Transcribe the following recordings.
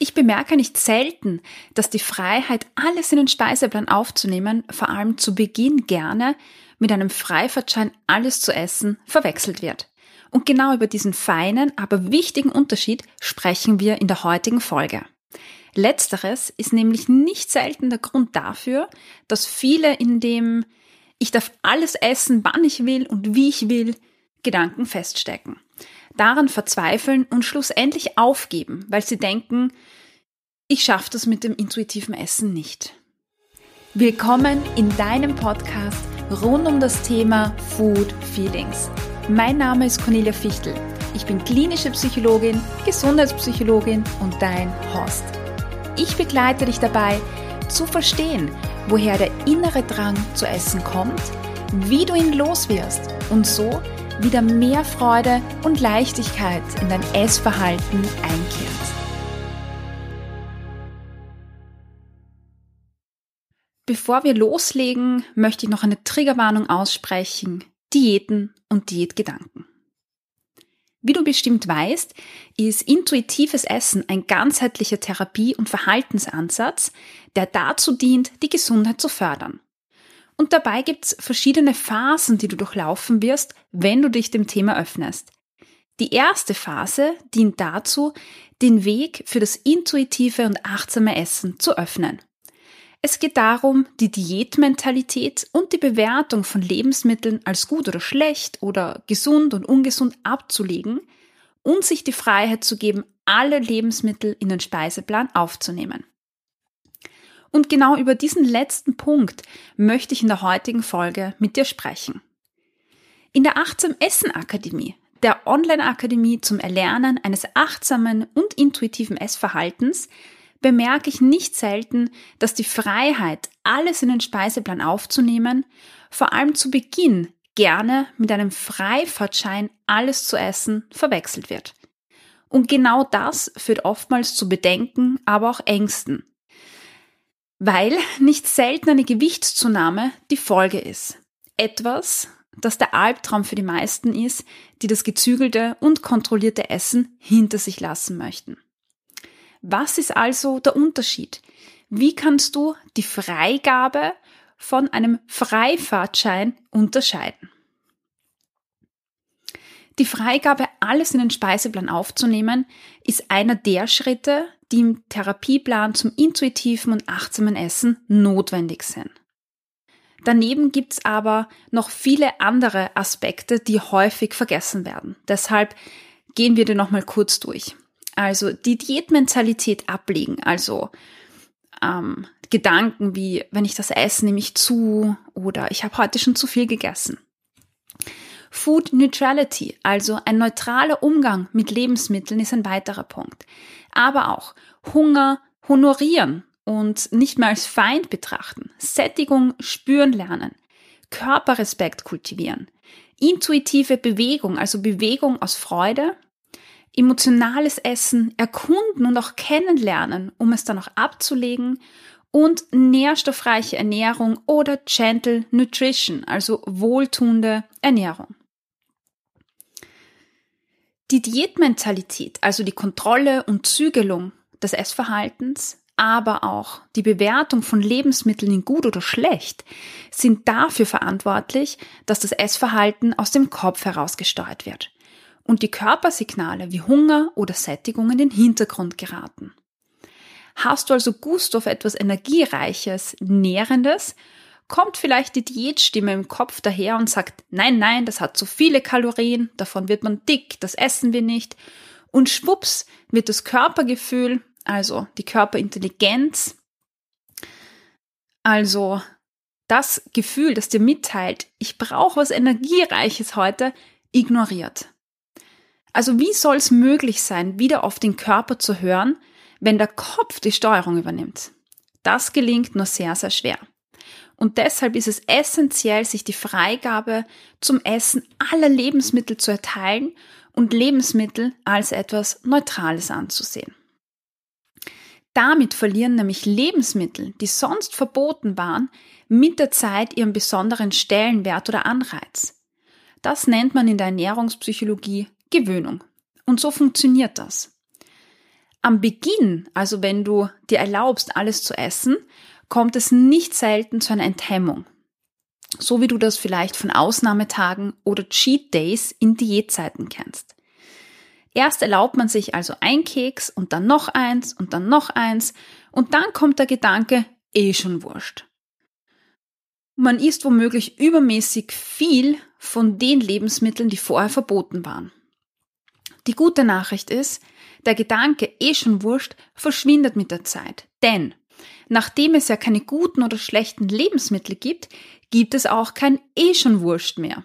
Ich bemerke nicht selten, dass die Freiheit, alles in den Speiseplan aufzunehmen, vor allem zu Beginn gerne mit einem Freifahrtschein alles zu essen verwechselt wird. Und genau über diesen feinen, aber wichtigen Unterschied sprechen wir in der heutigen Folge. Letzteres ist nämlich nicht selten der Grund dafür, dass viele in dem ich darf alles essen, wann ich will und wie ich will, Gedanken feststecken daran verzweifeln und schlussendlich aufgeben, weil sie denken, ich schaffe das mit dem intuitiven Essen nicht. Willkommen in deinem Podcast rund um das Thema Food Feelings. Mein Name ist Cornelia Fichtel. Ich bin klinische Psychologin, Gesundheitspsychologin und dein Host. Ich begleite dich dabei, zu verstehen, woher der innere Drang zu essen kommt, wie du ihn loswirst und so wieder mehr Freude und Leichtigkeit in dein Essverhalten einkehrt. Bevor wir loslegen, möchte ich noch eine Triggerwarnung aussprechen. Diäten und Diätgedanken. Wie du bestimmt weißt, ist intuitives Essen ein ganzheitlicher Therapie- und Verhaltensansatz, der dazu dient, die Gesundheit zu fördern. Und dabei gibt's verschiedene Phasen, die du durchlaufen wirst, wenn du dich dem Thema öffnest. Die erste Phase dient dazu, den Weg für das intuitive und achtsame Essen zu öffnen. Es geht darum, die Diätmentalität und die Bewertung von Lebensmitteln als gut oder schlecht oder gesund und ungesund abzulegen und sich die Freiheit zu geben, alle Lebensmittel in den Speiseplan aufzunehmen. Und genau über diesen letzten Punkt möchte ich in der heutigen Folge mit dir sprechen. In der Achtsam Essen Akademie, der Online-Akademie zum Erlernen eines achtsamen und intuitiven Essverhaltens, bemerke ich nicht selten, dass die Freiheit, alles in den Speiseplan aufzunehmen, vor allem zu Beginn gerne mit einem Freifahrtschein alles zu essen verwechselt wird. Und genau das führt oftmals zu Bedenken, aber auch Ängsten, weil nicht selten eine Gewichtszunahme die Folge ist. Etwas, das der Albtraum für die meisten ist, die das gezügelte und kontrollierte Essen hinter sich lassen möchten. Was ist also der Unterschied? Wie kannst du die Freigabe von einem Freifahrtschein unterscheiden? Die Freigabe, alles in den Speiseplan aufzunehmen, ist einer der Schritte, die im Therapieplan zum intuitiven und achtsamen Essen notwendig sind. Daneben gibt's aber noch viele andere Aspekte, die häufig vergessen werden. Deshalb gehen wir die nochmal kurz durch. Also die Diätmentalität ablegen, also ähm, Gedanken wie, wenn ich das esse, nehme ich zu oder ich habe heute schon zu viel gegessen. Food Neutrality, also ein neutraler Umgang mit Lebensmitteln, ist ein weiterer Punkt. Aber auch Hunger honorieren und nicht mehr als Feind betrachten, Sättigung spüren lernen, Körperrespekt kultivieren, intuitive Bewegung, also Bewegung aus Freude, emotionales Essen erkunden und auch kennenlernen, um es dann auch abzulegen und nährstoffreiche Ernährung oder Gentle Nutrition, also wohltuende Ernährung. Die Diätmentalität, also die Kontrolle und Zügelung des Essverhaltens, aber auch die Bewertung von Lebensmitteln in gut oder schlecht, sind dafür verantwortlich, dass das Essverhalten aus dem Kopf heraus gesteuert wird und die Körpersignale wie Hunger oder Sättigung in den Hintergrund geraten. Hast du also Gust auf etwas Energiereiches, Nährendes, kommt vielleicht die Diätstimme im Kopf daher und sagt, nein, nein, das hat zu viele Kalorien, davon wird man dick, das essen wir nicht. Und schwupps wird das Körpergefühl, also die Körperintelligenz, also das Gefühl, das dir mitteilt, ich brauche was Energiereiches heute, ignoriert. Also wie soll es möglich sein, wieder auf den Körper zu hören, wenn der Kopf die Steuerung übernimmt? Das gelingt nur sehr, sehr schwer. Und deshalb ist es essentiell, sich die Freigabe zum Essen aller Lebensmittel zu erteilen und Lebensmittel als etwas Neutrales anzusehen. Damit verlieren nämlich Lebensmittel, die sonst verboten waren, mit der Zeit ihren besonderen Stellenwert oder Anreiz. Das nennt man in der Ernährungspsychologie Gewöhnung. Und so funktioniert das. Am Beginn, also wenn du dir erlaubst, alles zu essen, kommt es nicht selten zu einer Enthemmung. So wie du das vielleicht von Ausnahmetagen oder Cheat Days in Diätzeiten kennst. Erst erlaubt man sich also ein Keks und dann noch eins und dann noch eins und dann kommt der Gedanke, eh schon wurscht. Man isst womöglich übermäßig viel von den Lebensmitteln, die vorher verboten waren. Die gute Nachricht ist, der Gedanke eh schon wurscht verschwindet mit der Zeit. Denn nachdem es ja keine guten oder schlechten Lebensmittel gibt, gibt es auch kein eh schon wurscht mehr.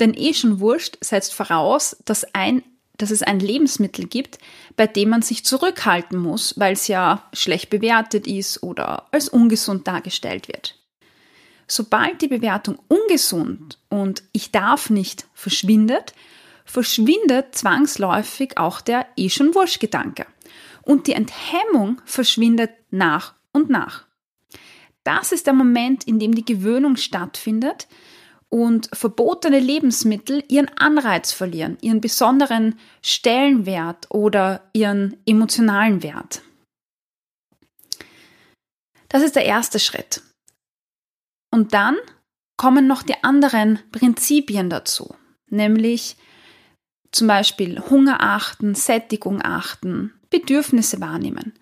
Denn eh schon wurscht setzt voraus, dass ein dass es ein Lebensmittel gibt, bei dem man sich zurückhalten muss, weil es ja schlecht bewertet ist oder als ungesund dargestellt wird. Sobald die Bewertung ungesund und ich darf nicht verschwindet, verschwindet zwangsläufig auch der eh schon wurscht Gedanke. Und die Enthemmung verschwindet nach und nach. Das ist der Moment, in dem die Gewöhnung stattfindet, und verbotene Lebensmittel ihren Anreiz verlieren, ihren besonderen Stellenwert oder ihren emotionalen Wert. Das ist der erste Schritt. Und dann kommen noch die anderen Prinzipien dazu, nämlich zum Beispiel Hunger achten, Sättigung achten, Bedürfnisse wahrnehmen.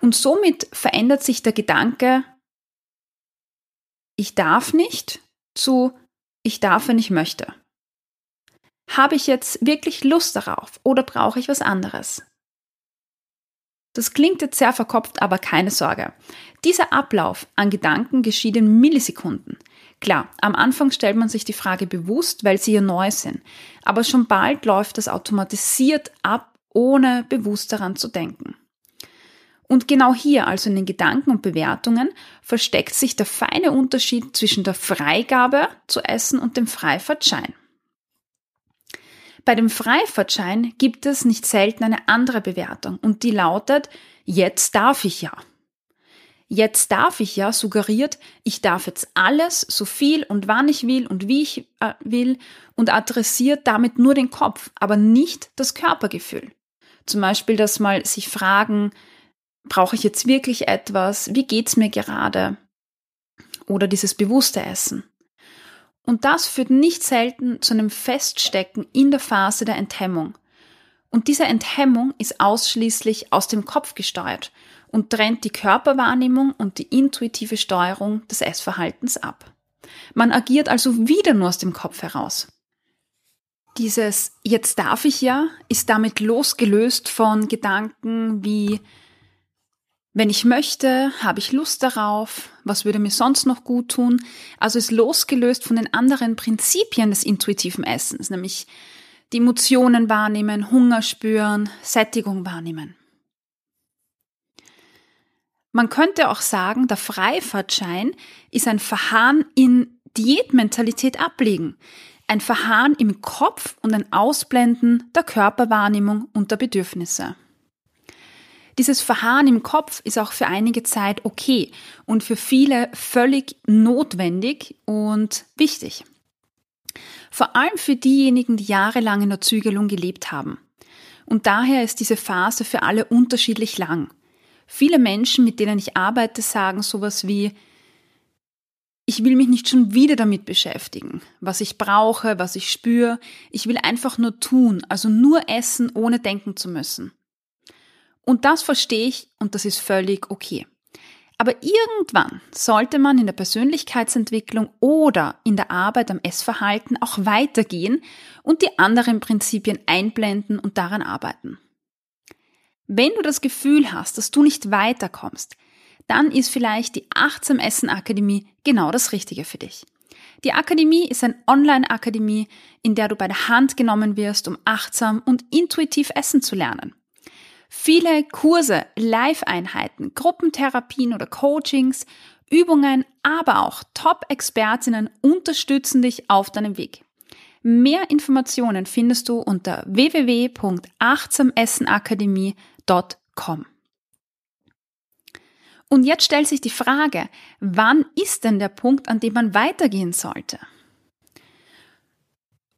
Und somit verändert sich der Gedanke, ich darf nicht zu ich darf, wenn ich möchte. Habe ich jetzt wirklich Lust darauf oder brauche ich was anderes? Das klingt jetzt sehr verkopft, aber keine Sorge. Dieser Ablauf an Gedanken geschieht in Millisekunden. Klar, am Anfang stellt man sich die Frage bewusst, weil sie ja neu sind, aber schon bald läuft das automatisiert ab, ohne bewusst daran zu denken. Und genau hier, also in den Gedanken und Bewertungen, versteckt sich der feine Unterschied zwischen der Freigabe zu essen und dem Freifahrtschein. Bei dem Freifahrtschein gibt es nicht selten eine andere Bewertung und die lautet, jetzt darf ich ja. Jetzt darf ich ja suggeriert, ich darf jetzt alles, so viel und wann ich will und wie ich äh, will und adressiert damit nur den Kopf, aber nicht das Körpergefühl. Zum Beispiel, dass mal sich fragen, brauche ich jetzt wirklich etwas? Wie geht's mir gerade? Oder dieses bewusste Essen. Und das führt nicht selten zu einem Feststecken in der Phase der Enthemmung. Und diese Enthemmung ist ausschließlich aus dem Kopf gesteuert und trennt die Körperwahrnehmung und die intuitive Steuerung des Essverhaltens ab. Man agiert also wieder nur aus dem Kopf heraus. Dieses Jetzt darf ich ja ist damit losgelöst von Gedanken wie wenn ich möchte, habe ich Lust darauf, was würde mir sonst noch gut tun? Also ist losgelöst von den anderen Prinzipien des intuitiven Essens, nämlich die Emotionen wahrnehmen, Hunger spüren, Sättigung wahrnehmen. Man könnte auch sagen, der Freifahrtschein ist ein Verharren in Diätmentalität ablegen, ein Verharren im Kopf und ein Ausblenden der Körperwahrnehmung und der Bedürfnisse. Dieses Verharren im Kopf ist auch für einige Zeit okay und für viele völlig notwendig und wichtig. Vor allem für diejenigen, die jahrelang in der Zügelung gelebt haben. Und daher ist diese Phase für alle unterschiedlich lang. Viele Menschen, mit denen ich arbeite, sagen sowas wie, ich will mich nicht schon wieder damit beschäftigen, was ich brauche, was ich spüre. Ich will einfach nur tun, also nur essen, ohne denken zu müssen. Und das verstehe ich und das ist völlig okay. Aber irgendwann sollte man in der Persönlichkeitsentwicklung oder in der Arbeit am Essverhalten auch weitergehen und die anderen Prinzipien einblenden und daran arbeiten. Wenn du das Gefühl hast, dass du nicht weiterkommst, dann ist vielleicht die Achtsam Essen Akademie genau das Richtige für dich. Die Akademie ist eine Online-Akademie, in der du bei der Hand genommen wirst, um achtsam und intuitiv essen zu lernen. Viele Kurse, Live-Einheiten, Gruppentherapien oder Coachings, Übungen, aber auch Top-Expertinnen unterstützen dich auf deinem Weg. Mehr Informationen findest du unter www.achtsamessenakademie.com. Und jetzt stellt sich die Frage, wann ist denn der Punkt, an dem man weitergehen sollte?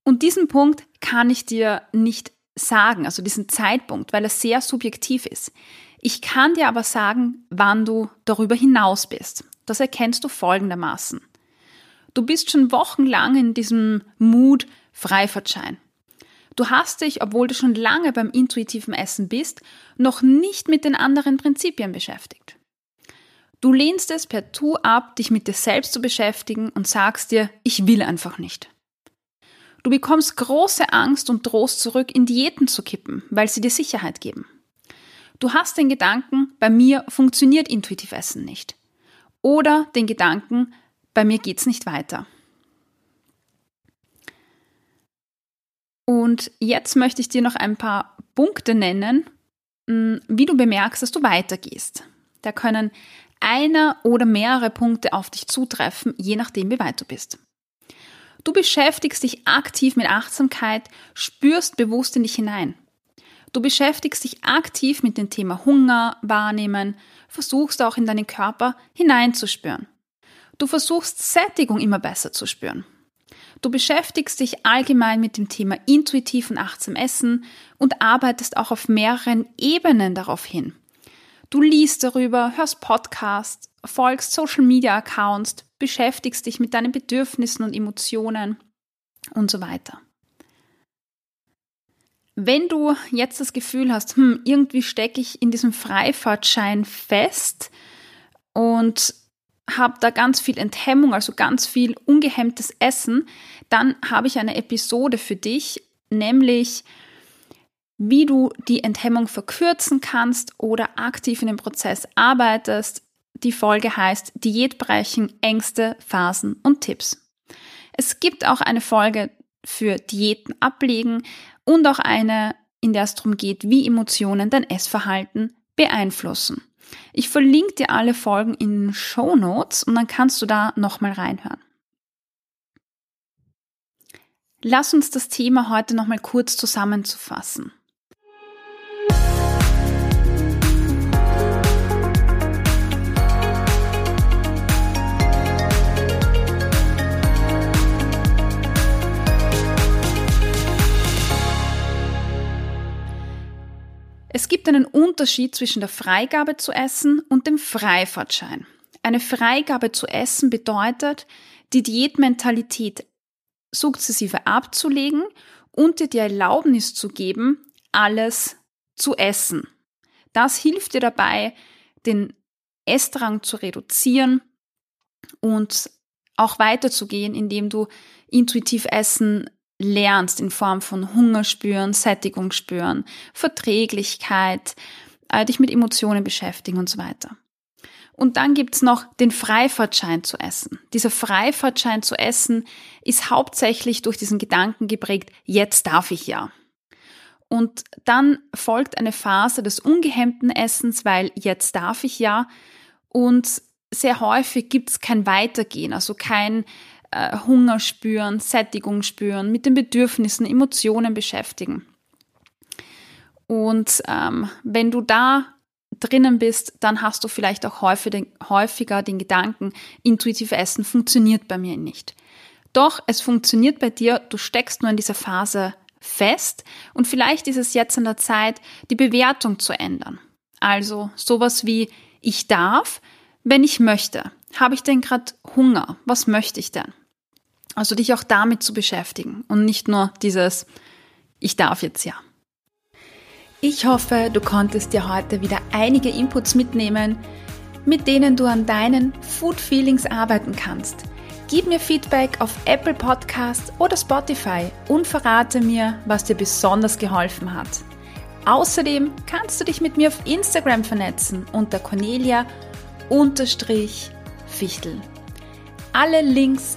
Und diesen Punkt kann ich dir nicht sagen, also diesen Zeitpunkt, weil er sehr subjektiv ist. Ich kann dir aber sagen, wann du darüber hinaus bist. Das erkennst du folgendermaßen. Du bist schon wochenlang in diesem Mut Freifahrtschein. Du hast dich, obwohl du schon lange beim intuitiven Essen bist, noch nicht mit den anderen Prinzipien beschäftigt. Du lehnst es per Tu ab, dich mit dir selbst zu beschäftigen und sagst dir, ich will einfach nicht. Du bekommst große Angst und drohst zurück in Diäten zu kippen, weil sie dir Sicherheit geben. Du hast den Gedanken, bei mir funktioniert intuitiv Essen nicht. Oder den Gedanken, bei mir geht's nicht weiter. Und jetzt möchte ich dir noch ein paar Punkte nennen, hm, wie du bemerkst, dass du weitergehst. Da können einer oder mehrere Punkte auf dich zutreffen, je nachdem, wie weit du bist. Du beschäftigst dich aktiv mit Achtsamkeit, spürst bewusst in dich hinein. Du beschäftigst dich aktiv mit dem Thema Hunger, Wahrnehmen, versuchst auch in deinen Körper hineinzuspüren. Du versuchst Sättigung immer besser zu spüren. Du beschäftigst dich allgemein mit dem Thema intuitiv und achtsam Essen und arbeitest auch auf mehreren Ebenen darauf hin. Du liest darüber, hörst Podcasts, folgst Social Media Accounts, beschäftigst dich mit deinen Bedürfnissen und Emotionen und so weiter. Wenn du jetzt das Gefühl hast, hm, irgendwie stecke ich in diesem Freifahrtschein fest und habe da ganz viel Enthemmung, also ganz viel ungehemmtes Essen, dann habe ich eine Episode für dich, nämlich wie du die Enthemmung verkürzen kannst oder aktiv in dem Prozess arbeitest. Die Folge heißt Diätbrechen, Ängste, Phasen und Tipps. Es gibt auch eine Folge für Diäten ablegen und auch eine, in der es darum geht, wie Emotionen dein Essverhalten beeinflussen. Ich verlinke dir alle Folgen in Show Notes und dann kannst du da nochmal reinhören. Lass uns das Thema heute nochmal kurz zusammenzufassen. Es gibt einen Unterschied zwischen der Freigabe zu essen und dem Freifahrtschein. Eine Freigabe zu essen bedeutet, die Diätmentalität sukzessive abzulegen und dir die Erlaubnis zu geben, alles zu essen. Das hilft dir dabei, den Essdrang zu reduzieren und auch weiterzugehen, indem du intuitiv Essen lernst in Form von Hunger spüren, Sättigung spüren, Verträglichkeit, äh, dich mit Emotionen beschäftigen und so weiter. Und dann gibt's noch den Freifahrtschein zu essen. Dieser Freifahrtschein zu essen ist hauptsächlich durch diesen Gedanken geprägt, jetzt darf ich ja. Und dann folgt eine Phase des ungehemmten Essens, weil jetzt darf ich ja. Und sehr häufig gibt's kein Weitergehen, also kein äh, Hunger spüren, Sättigung spüren, mit den Bedürfnissen, Emotionen beschäftigen. Und ähm, wenn du da drinnen bist, dann hast du vielleicht auch häufiger den Gedanken, intuitive Essen funktioniert bei mir nicht. Doch es funktioniert bei dir, du steckst nur in dieser Phase fest und vielleicht ist es jetzt an der Zeit, die Bewertung zu ändern. Also sowas wie ich darf, wenn ich möchte. Habe ich denn gerade Hunger? Was möchte ich denn? Also dich auch damit zu beschäftigen und nicht nur dieses Ich darf jetzt ja. Ich hoffe, du konntest dir heute wieder einige Inputs mitnehmen, mit denen du an deinen Food Feelings arbeiten kannst. Gib mir Feedback auf Apple Podcasts oder Spotify und verrate mir, was dir besonders geholfen hat. Außerdem kannst du dich mit mir auf Instagram vernetzen unter Cornelia-Fichtel. Alle Links